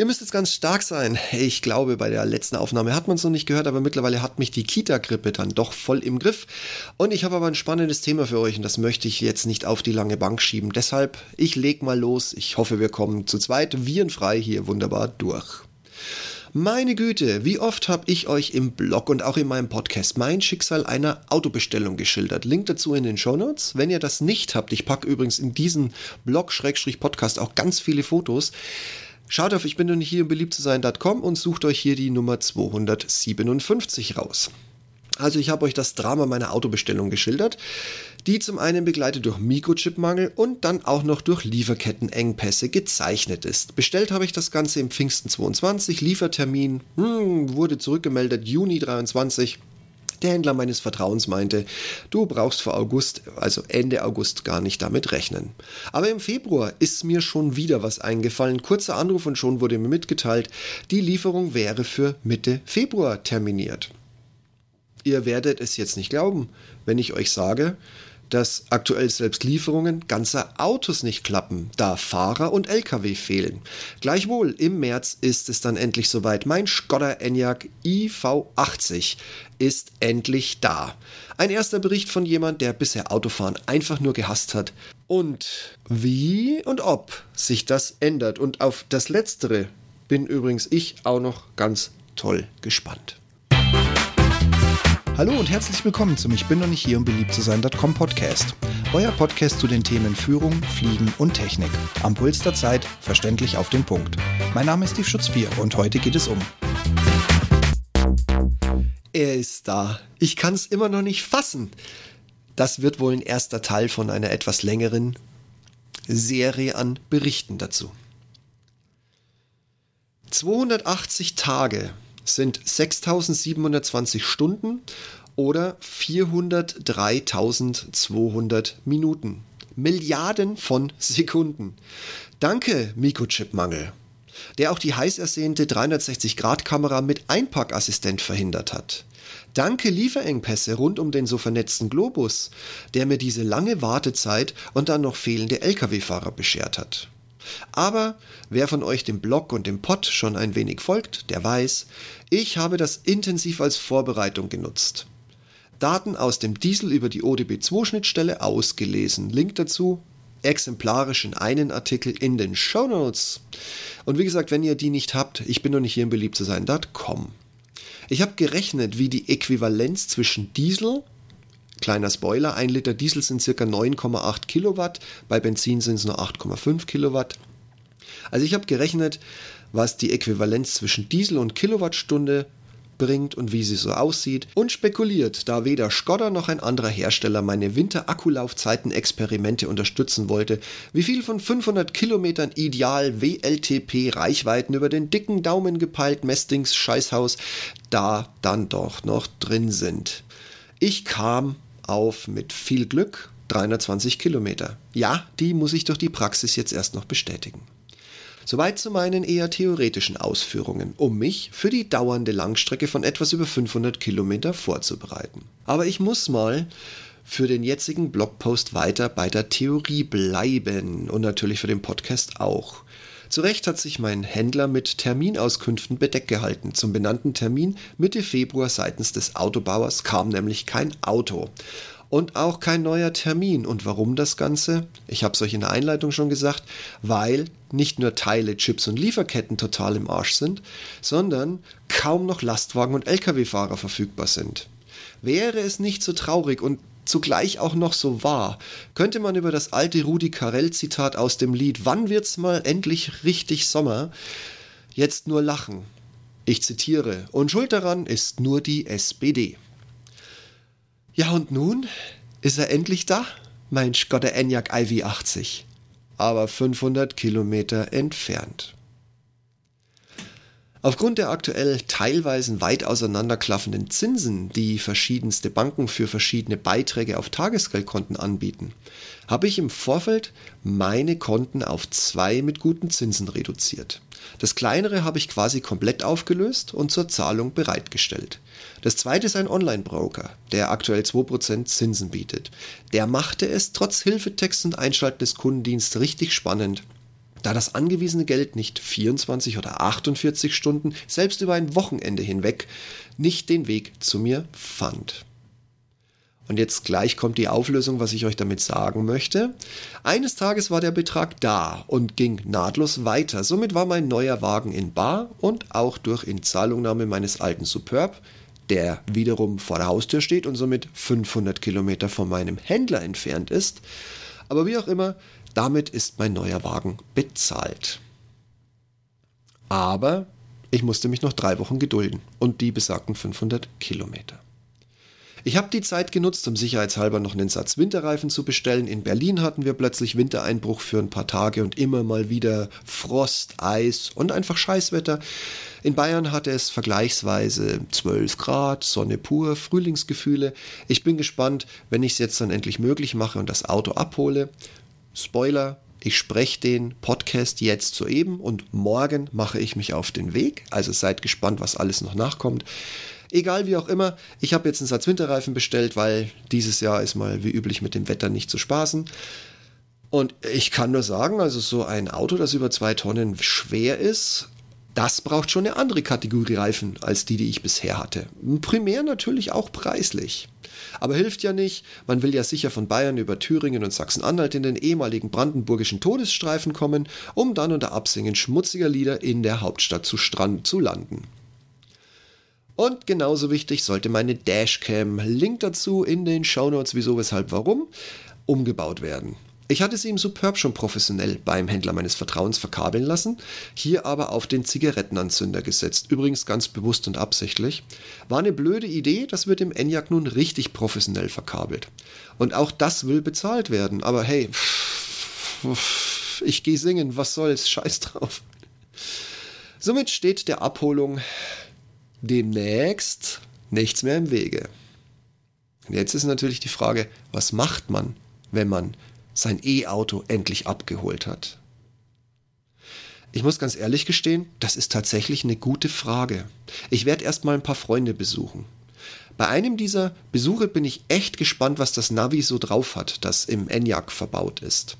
Ihr müsst jetzt ganz stark sein. Ich glaube, bei der letzten Aufnahme hat man es noch nicht gehört, aber mittlerweile hat mich die Kita-Grippe dann doch voll im Griff. Und ich habe aber ein spannendes Thema für euch und das möchte ich jetzt nicht auf die lange Bank schieben. Deshalb, ich leg mal los. Ich hoffe, wir kommen zu zweit virenfrei hier wunderbar durch. Meine Güte, wie oft habe ich euch im Blog und auch in meinem Podcast mein Schicksal einer Autobestellung geschildert. Link dazu in den Show Notes. Wenn ihr das nicht habt, ich packe übrigens in diesen Blog-Podcast auch ganz viele Fotos. Schaut auf ich bin nicht hier, um beliebt zu sein.com und sucht euch hier die Nummer 257 raus. Also ich habe euch das Drama meiner Autobestellung geschildert, die zum einen begleitet durch Mikrochipmangel und dann auch noch durch Lieferkettenengpässe gezeichnet ist. Bestellt habe ich das Ganze im Pfingsten 22, Liefertermin hm, wurde zurückgemeldet Juni 23. Der Händler meines Vertrauens meinte, du brauchst vor August, also Ende August, gar nicht damit rechnen. Aber im Februar ist mir schon wieder was eingefallen. Kurzer Anruf und schon wurde mir mitgeteilt, die Lieferung wäre für Mitte Februar terminiert. Ihr werdet es jetzt nicht glauben, wenn ich euch sage, dass aktuell selbst Lieferungen ganzer Autos nicht klappen, da Fahrer und Lkw fehlen. Gleichwohl, im März ist es dann endlich soweit. Mein Skoda Enyaq iV80 ist endlich da. Ein erster Bericht von jemand, der bisher Autofahren einfach nur gehasst hat. Und wie und ob sich das ändert. Und auf das Letztere bin übrigens ich auch noch ganz toll gespannt. Hallo und herzlich willkommen zum Ich bin noch nicht hier, um beliebt zu sein.com Podcast. Euer Podcast zu den Themen Führung, Fliegen und Technik. Am Puls der Zeit, verständlich auf den Punkt. Mein Name ist Steve Schutzbier und heute geht es um. Er ist da. Ich kann es immer noch nicht fassen. Das wird wohl ein erster Teil von einer etwas längeren Serie an Berichten dazu. 280 Tage sind 6720 Stunden oder 403.200 Minuten. Milliarden von Sekunden. Danke, Mikrochip-Mangel, der auch die heiß ersehnte 360-Grad-Kamera mit Einpackassistent verhindert hat. Danke Lieferengpässe rund um den so vernetzten Globus, der mir diese lange Wartezeit und dann noch fehlende Lkw-Fahrer beschert hat. Aber wer von euch dem Blog und dem Pod schon ein wenig folgt, der weiß, ich habe das intensiv als Vorbereitung genutzt. Daten aus dem Diesel über die ODB2-Schnittstelle ausgelesen. Link dazu exemplarisch in einen Artikel in den Show Notes. Und wie gesagt, wenn ihr die nicht habt, ich bin noch nicht hier im beliebt zu sein.com. Ich habe gerechnet, wie die Äquivalenz zwischen Diesel Kleiner Spoiler, ein Liter Diesel sind ca. 9,8 Kilowatt, bei Benzin sind es nur 8,5 Kilowatt. Also ich habe gerechnet, was die Äquivalenz zwischen Diesel und Kilowattstunde bringt und wie sie so aussieht und spekuliert, da weder Skoda noch ein anderer Hersteller meine Winter-Akkulaufzeiten-Experimente unterstützen wollte, wie viel von 500 Kilometern ideal WLTP-Reichweiten über den dicken Daumen gepeilt Mestings Scheißhaus da dann doch noch drin sind. Ich kam auf mit viel Glück 320 Kilometer. Ja, die muss ich durch die Praxis jetzt erst noch bestätigen. Soweit zu meinen eher theoretischen Ausführungen, um mich für die dauernde Langstrecke von etwas über 500 Kilometer vorzubereiten. Aber ich muss mal für den jetzigen Blogpost weiter bei der Theorie bleiben und natürlich für den Podcast auch. Zu Recht hat sich mein Händler mit Terminauskünften bedeckt gehalten. Zum benannten Termin Mitte Februar seitens des Autobauers kam nämlich kein Auto. Und auch kein neuer Termin. Und warum das Ganze? Ich habe es euch in der Einleitung schon gesagt, weil nicht nur Teile, Chips und Lieferketten total im Arsch sind, sondern kaum noch Lastwagen und Lkw-Fahrer verfügbar sind. Wäre es nicht so traurig und zugleich auch noch so wahr, könnte man über das alte Rudi Carell-Zitat aus dem Lied Wann wird's mal endlich richtig Sommer jetzt nur lachen. Ich zitiere, und schuld daran ist nur die SPD. Ja, und nun ist er endlich da, mein Skoda Enyaq iV80, aber 500 Kilometer entfernt. Aufgrund der aktuell teilweise weit auseinanderklaffenden Zinsen, die verschiedenste Banken für verschiedene Beiträge auf Tagesgeldkonten anbieten, habe ich im Vorfeld meine Konten auf zwei mit guten Zinsen reduziert. Das kleinere habe ich quasi komplett aufgelöst und zur Zahlung bereitgestellt. Das zweite ist ein Online-Broker, der aktuell 2% Zinsen bietet. Der machte es trotz Hilfetext und Einschalten des Kundendienstes richtig spannend da das angewiesene Geld nicht 24 oder 48 Stunden, selbst über ein Wochenende hinweg, nicht den Weg zu mir fand. Und jetzt gleich kommt die Auflösung, was ich euch damit sagen möchte. Eines Tages war der Betrag da und ging nahtlos weiter. Somit war mein neuer Wagen in Bar und auch durch Inzahlungnahme meines alten Superb, der wiederum vor der Haustür steht und somit 500 Kilometer von meinem Händler entfernt ist. Aber wie auch immer, damit ist mein neuer Wagen bezahlt. Aber ich musste mich noch drei Wochen gedulden und die besagten 500 Kilometer. Ich habe die Zeit genutzt, um sicherheitshalber noch einen Satz Winterreifen zu bestellen. In Berlin hatten wir plötzlich Wintereinbruch für ein paar Tage und immer mal wieder Frost, Eis und einfach Scheißwetter. In Bayern hatte es vergleichsweise 12 Grad, Sonne pur, Frühlingsgefühle. Ich bin gespannt, wenn ich es jetzt dann endlich möglich mache und das Auto abhole. Spoiler, ich spreche den Podcast jetzt soeben und morgen mache ich mich auf den Weg. Also seid gespannt, was alles noch nachkommt. Egal wie auch immer, ich habe jetzt einen Satz Winterreifen bestellt, weil dieses Jahr ist mal wie üblich mit dem Wetter nicht zu spaßen. Und ich kann nur sagen, also so ein Auto, das über zwei Tonnen schwer ist, das braucht schon eine andere Kategorie Reifen als die, die ich bisher hatte. Primär natürlich auch preislich. Aber hilft ja nicht, man will ja sicher von Bayern über Thüringen und Sachsen-Anhalt in den ehemaligen brandenburgischen Todesstreifen kommen, um dann unter Absingen schmutziger Lieder in der Hauptstadt zu, Strand zu landen. Und genauso wichtig sollte meine Dashcam, Link dazu in den Shownotes, wieso, weshalb, warum, umgebaut werden. Ich hatte sie im Superb schon professionell beim Händler meines Vertrauens verkabeln lassen, hier aber auf den Zigarettenanzünder gesetzt, übrigens ganz bewusst und absichtlich. War eine blöde Idee, das wird im Enyaq nun richtig professionell verkabelt. Und auch das will bezahlt werden, aber hey, ich gehe singen, was soll's, scheiß drauf. Somit steht der Abholung demnächst nichts mehr im Wege. Jetzt ist natürlich die Frage, was macht man, wenn man sein E-Auto endlich abgeholt hat? Ich muss ganz ehrlich gestehen, das ist tatsächlich eine gute Frage. Ich werde erstmal ein paar Freunde besuchen. Bei einem dieser Besuche bin ich echt gespannt, was das Navi so drauf hat, das im Enyaq verbaut ist.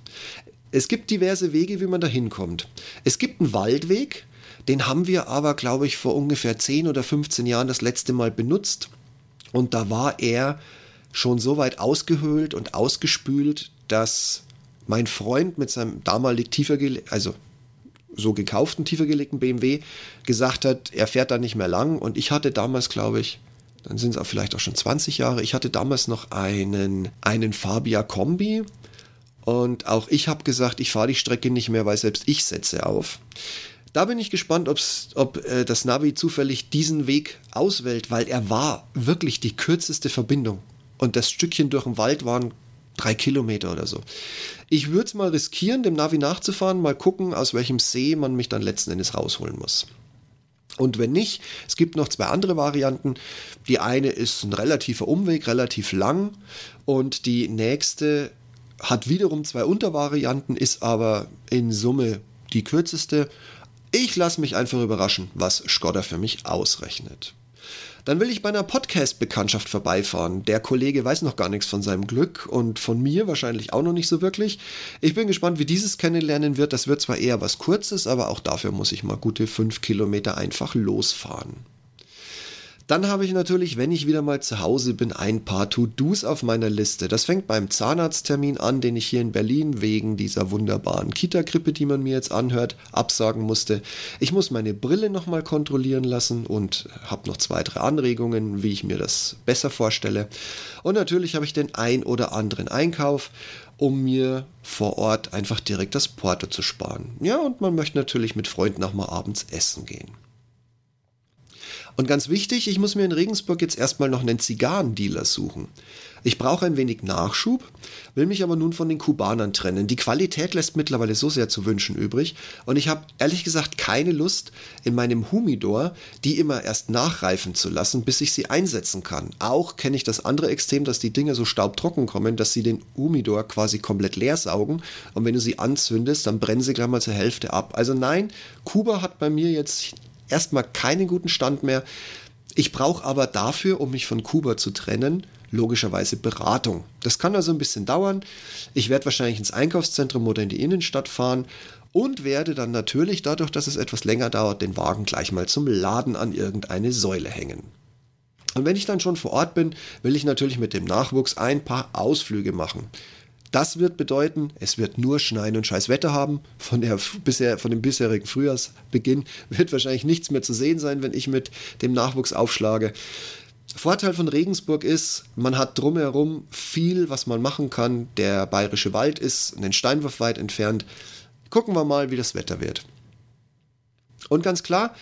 Es gibt diverse Wege, wie man da hinkommt. Es gibt einen Waldweg, den haben wir aber, glaube ich, vor ungefähr 10 oder 15 Jahren das letzte Mal benutzt. Und da war er schon so weit ausgehöhlt und ausgespült, dass mein Freund mit seinem damalig tiefer, also so gekauften, tiefer gelegten BMW gesagt hat, er fährt da nicht mehr lang. Und ich hatte damals, glaube ich, dann sind es auch vielleicht auch schon 20 Jahre, ich hatte damals noch einen, einen Fabia Kombi. Und auch ich habe gesagt, ich fahre die Strecke nicht mehr, weil selbst ich setze auf. Da bin ich gespannt, ob äh, das Navi zufällig diesen Weg auswählt, weil er war wirklich die kürzeste Verbindung. Und das Stückchen durch den Wald waren drei Kilometer oder so. Ich würde es mal riskieren, dem Navi nachzufahren, mal gucken, aus welchem See man mich dann letzten Endes rausholen muss. Und wenn nicht, es gibt noch zwei andere Varianten. Die eine ist ein relativer Umweg, relativ lang. Und die nächste hat wiederum zwei Untervarianten, ist aber in Summe die kürzeste ich lasse mich einfach überraschen, was Skoda für mich ausrechnet. Dann will ich bei einer Podcast-Bekanntschaft vorbeifahren. Der Kollege weiß noch gar nichts von seinem Glück und von mir wahrscheinlich auch noch nicht so wirklich. Ich bin gespannt, wie dieses kennenlernen wird. Das wird zwar eher was Kurzes, aber auch dafür muss ich mal gute fünf Kilometer einfach losfahren. Dann habe ich natürlich, wenn ich wieder mal zu Hause bin, ein paar To-Dos auf meiner Liste. Das fängt beim Zahnarzttermin an, den ich hier in Berlin wegen dieser wunderbaren Kita-Grippe, die man mir jetzt anhört, absagen musste. Ich muss meine Brille nochmal kontrollieren lassen und habe noch zwei, drei Anregungen, wie ich mir das besser vorstelle. Und natürlich habe ich den ein oder anderen Einkauf um mir vor Ort einfach direkt das Porto zu sparen. Ja, und man möchte natürlich mit Freunden auch mal abends essen gehen. Und ganz wichtig, ich muss mir in Regensburg jetzt erstmal noch einen Zigarrendealer suchen. Ich brauche ein wenig Nachschub, will mich aber nun von den Kubanern trennen. Die Qualität lässt mittlerweile so sehr zu wünschen übrig und ich habe ehrlich gesagt keine Lust, in meinem Humidor die immer erst nachreifen zu lassen, bis ich sie einsetzen kann. Auch kenne ich das andere Extrem, dass die Dinger so staubtrocken kommen, dass sie den Humidor quasi komplett leer saugen und wenn du sie anzündest, dann brennen sie gleich mal zur Hälfte ab. Also nein, Kuba hat bei mir jetzt erstmal keinen guten Stand mehr. Ich brauche aber dafür, um mich von Kuba zu trennen, logischerweise Beratung. Das kann also ein bisschen dauern. Ich werde wahrscheinlich ins Einkaufszentrum oder in die Innenstadt fahren und werde dann natürlich dadurch, dass es etwas länger dauert, den Wagen gleich mal zum Laden an irgendeine Säule hängen. Und wenn ich dann schon vor Ort bin, will ich natürlich mit dem Nachwuchs ein paar Ausflüge machen. Das wird bedeuten, es wird nur Schneien und scheiß Wetter haben. Von, der, bisher, von dem bisherigen Frühjahrsbeginn wird wahrscheinlich nichts mehr zu sehen sein, wenn ich mit dem Nachwuchs aufschlage. Vorteil von Regensburg ist, man hat drumherum viel, was man machen kann. Der bayerische Wald ist einen Steinwurf weit entfernt. Gucken wir mal, wie das Wetter wird. Und ganz klar,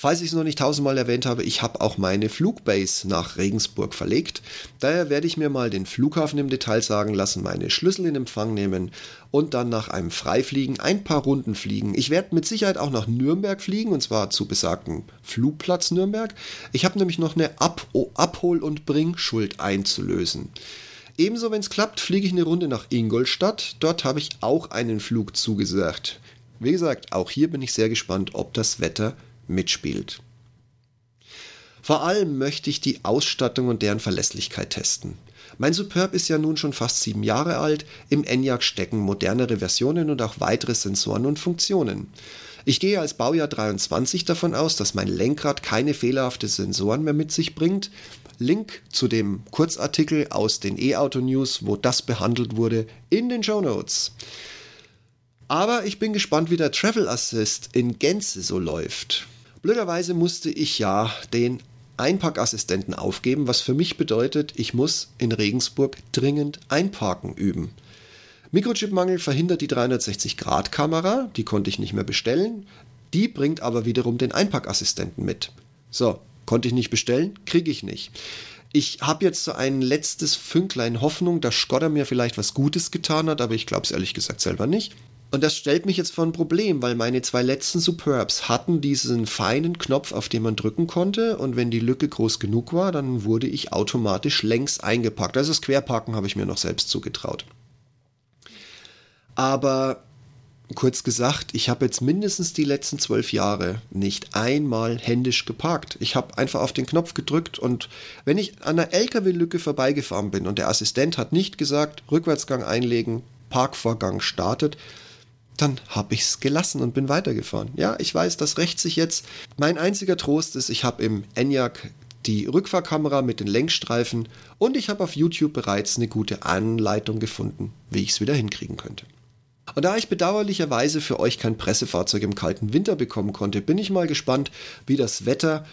Falls ich es noch nicht tausendmal erwähnt habe, ich habe auch meine Flugbase nach Regensburg verlegt. Daher werde ich mir mal den Flughafen im Detail sagen lassen, meine Schlüssel in Empfang nehmen und dann nach einem Freifliegen ein paar Runden fliegen. Ich werde mit Sicherheit auch nach Nürnberg fliegen und zwar zu besagten Flugplatz Nürnberg. Ich habe nämlich noch eine Ab Abhol- und Bringschuld einzulösen. Ebenso, wenn es klappt, fliege ich eine Runde nach Ingolstadt. Dort habe ich auch einen Flug zugesagt. Wie gesagt, auch hier bin ich sehr gespannt, ob das Wetter mitspielt. Vor allem möchte ich die Ausstattung und deren Verlässlichkeit testen. Mein Superb ist ja nun schon fast sieben Jahre alt, im ENIAC stecken modernere Versionen und auch weitere Sensoren und Funktionen. Ich gehe als Baujahr 23 davon aus, dass mein Lenkrad keine fehlerhafte Sensoren mehr mit sich bringt. Link zu dem Kurzartikel aus den E-Auto News, wo das behandelt wurde, in den Show Notes. Aber ich bin gespannt, wie der Travel Assist in Gänze so läuft. Blöderweise musste ich ja den Einparkassistenten aufgeben, was für mich bedeutet, ich muss in Regensburg dringend Einparken üben. Mikrochipmangel verhindert die 360-Grad-Kamera, die konnte ich nicht mehr bestellen. Die bringt aber wiederum den Einparkassistenten mit. So, konnte ich nicht bestellen, kriege ich nicht. Ich habe jetzt so ein letztes Fünklein Hoffnung, dass Skoda mir vielleicht was Gutes getan hat, aber ich glaube es ehrlich gesagt selber nicht. Und das stellt mich jetzt vor ein Problem, weil meine zwei letzten Superbs hatten diesen feinen Knopf, auf den man drücken konnte. Und wenn die Lücke groß genug war, dann wurde ich automatisch längs eingepackt. Also das Querparken habe ich mir noch selbst zugetraut. Aber kurz gesagt, ich habe jetzt mindestens die letzten zwölf Jahre nicht einmal händisch geparkt. Ich habe einfach auf den Knopf gedrückt und wenn ich an einer LKW-Lücke vorbeigefahren bin und der Assistent hat nicht gesagt, Rückwärtsgang einlegen, Parkvorgang startet, dann habe ich es gelassen und bin weitergefahren. Ja, ich weiß, das rächt sich jetzt. Mein einziger Trost ist, ich habe im ENIAC die Rückfahrkamera mit den Lenkstreifen und ich habe auf YouTube bereits eine gute Anleitung gefunden, wie ich es wieder hinkriegen könnte. Und da ich bedauerlicherweise für euch kein Pressefahrzeug im kalten Winter bekommen konnte, bin ich mal gespannt, wie das Wetter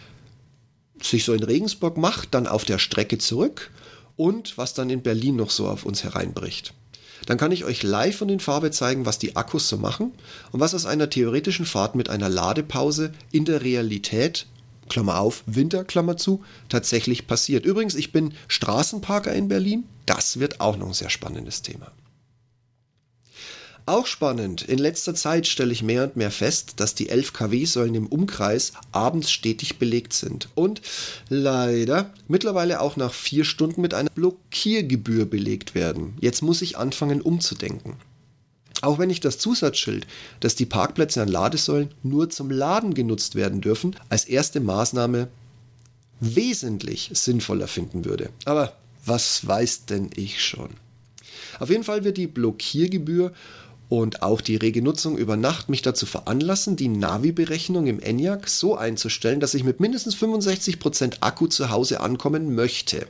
sich so in Regensburg macht, dann auf der Strecke zurück und was dann in Berlin noch so auf uns hereinbricht. Dann kann ich euch live von den Farbe zeigen, was die Akkus so machen und was aus einer theoretischen Fahrt mit einer Ladepause in der Realität Klammer auf, Winter, Klammer zu, tatsächlich passiert. Übrigens, ich bin Straßenparker in Berlin. Das wird auch noch ein sehr spannendes Thema. Auch spannend, in letzter Zeit stelle ich mehr und mehr fest, dass die 11 kW-Säulen im Umkreis abends stetig belegt sind und leider mittlerweile auch nach vier Stunden mit einer Blockiergebühr belegt werden. Jetzt muss ich anfangen umzudenken. Auch wenn ich das Zusatzschild, dass die Parkplätze an Ladesäulen nur zum Laden genutzt werden dürfen, als erste Maßnahme wesentlich sinnvoller finden würde. Aber was weiß denn ich schon? Auf jeden Fall wird die Blockiergebühr und auch die rege Nutzung über Nacht mich dazu veranlassen, die Navi-Berechnung im ENIAC so einzustellen, dass ich mit mindestens 65% Akku zu Hause ankommen möchte.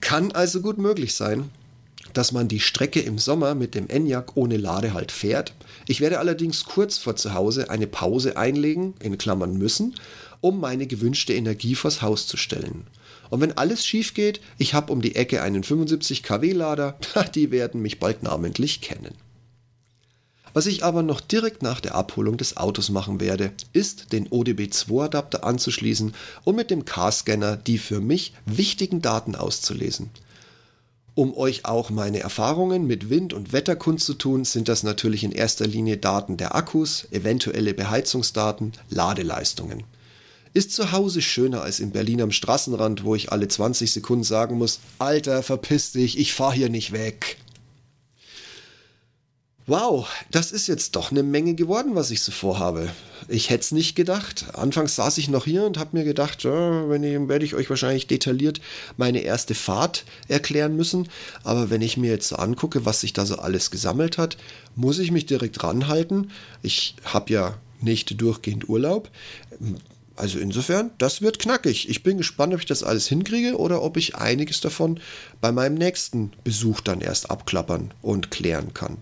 Kann also gut möglich sein, dass man die Strecke im Sommer mit dem ENIAC ohne Ladehalt fährt. Ich werde allerdings kurz vor zu Hause eine Pause einlegen, in Klammern müssen, um meine gewünschte Energie vors Haus zu stellen. Und wenn alles schief geht, ich habe um die Ecke einen 75 kW Lader, die werden mich bald namentlich kennen. Was ich aber noch direkt nach der Abholung des Autos machen werde, ist den ODB2 Adapter anzuschließen und mit dem Car-Scanner die für mich wichtigen Daten auszulesen. Um euch auch meine Erfahrungen mit Wind- und Wetter kundzutun, sind das natürlich in erster Linie Daten der Akkus, eventuelle Beheizungsdaten, Ladeleistungen. Ist zu Hause schöner als in Berlin am Straßenrand, wo ich alle 20 Sekunden sagen muss, Alter, verpiss dich, ich fahr hier nicht weg. Wow, das ist jetzt doch eine Menge geworden, was ich so vorhabe. Ich hätte es nicht gedacht. Anfangs saß ich noch hier und habe mir gedacht, ja, wenn ich, werde ich euch wahrscheinlich detailliert meine erste Fahrt erklären müssen. Aber wenn ich mir jetzt so angucke, was sich da so alles gesammelt hat, muss ich mich direkt ranhalten. Ich habe ja nicht durchgehend Urlaub. Also insofern, das wird knackig. Ich bin gespannt, ob ich das alles hinkriege oder ob ich einiges davon bei meinem nächsten Besuch dann erst abklappern und klären kann.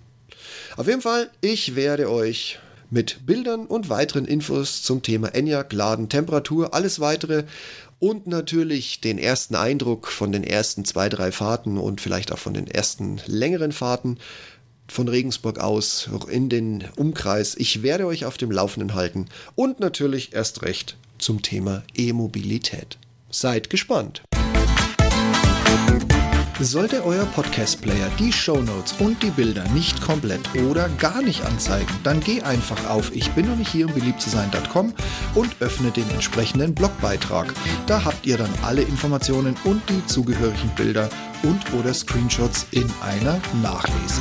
Auf jeden Fall, ich werde euch mit Bildern und weiteren Infos zum Thema ENIAC, Laden, Temperatur, alles weitere und natürlich den ersten Eindruck von den ersten zwei, drei Fahrten und vielleicht auch von den ersten längeren Fahrten von Regensburg aus in den Umkreis. Ich werde euch auf dem Laufenden halten und natürlich erst recht zum Thema E-Mobilität. Seid gespannt! Sollte euer Podcast-Player die Shownotes und die Bilder nicht komplett oder gar nicht anzeigen, dann geh einfach auf ich bin noch nicht hier um beliebt zu sein.com und öffne den entsprechenden Blogbeitrag. Da habt ihr dann alle Informationen und die zugehörigen Bilder und oder Screenshots in einer Nachlese.